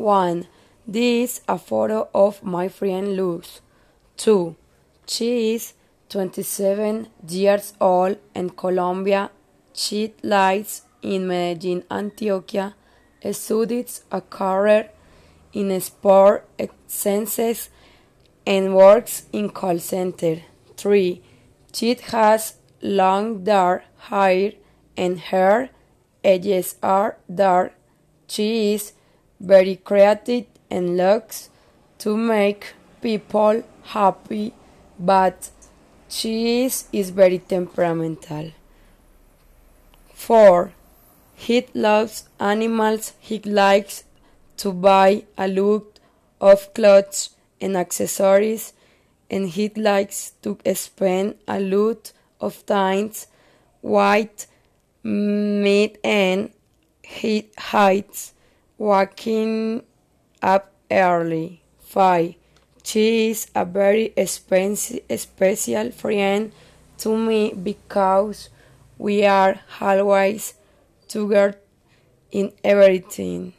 1. This is a photo of my friend Luz. 2. She is 27 years old in Colombia. She lives in Medellin, Antioquia. Studies a career in sport sciences and works in call center. 3. She has long dark hair and her edges are dark. She is very creative and looks to make people happy, but she is, is very temperamental. 4. He loves animals. He likes to buy a lot of clothes and accessories, and he likes to spend a lot of time white meat and he hides waking up early. 5. She is a very special friend to me because we are always together in everything.